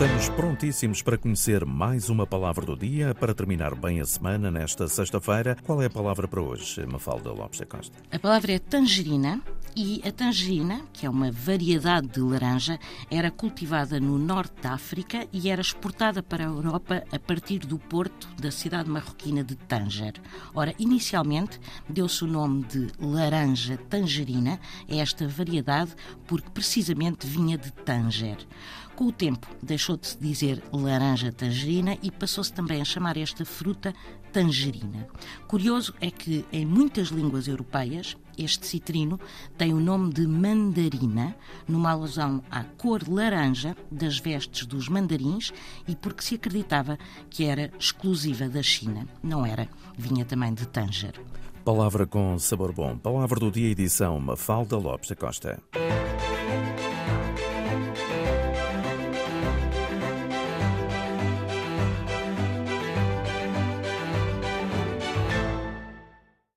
Estamos prontíssimos para conhecer mais uma palavra do dia para terminar bem a semana nesta sexta-feira. Qual é a palavra para hoje, Mafalda Lopes da Costa? A palavra é tangerina e a tangerina, que é uma variedade de laranja, era cultivada no norte da África e era exportada para a Europa a partir do porto da cidade marroquina de Tanger. Ora, inicialmente deu-se o nome de laranja tangerina a esta variedade porque precisamente vinha de Tanger. Com o tempo, deixou de se dizer laranja tangerina e passou-se também a chamar esta fruta tangerina. Curioso é que em muitas línguas europeias este citrino tem o nome de mandarina, numa alusão à cor laranja das vestes dos mandarins e porque se acreditava que era exclusiva da China. Não era, vinha também de Tanger. Palavra com sabor bom. Palavra do dia, edição Mafalda Lopes da Costa.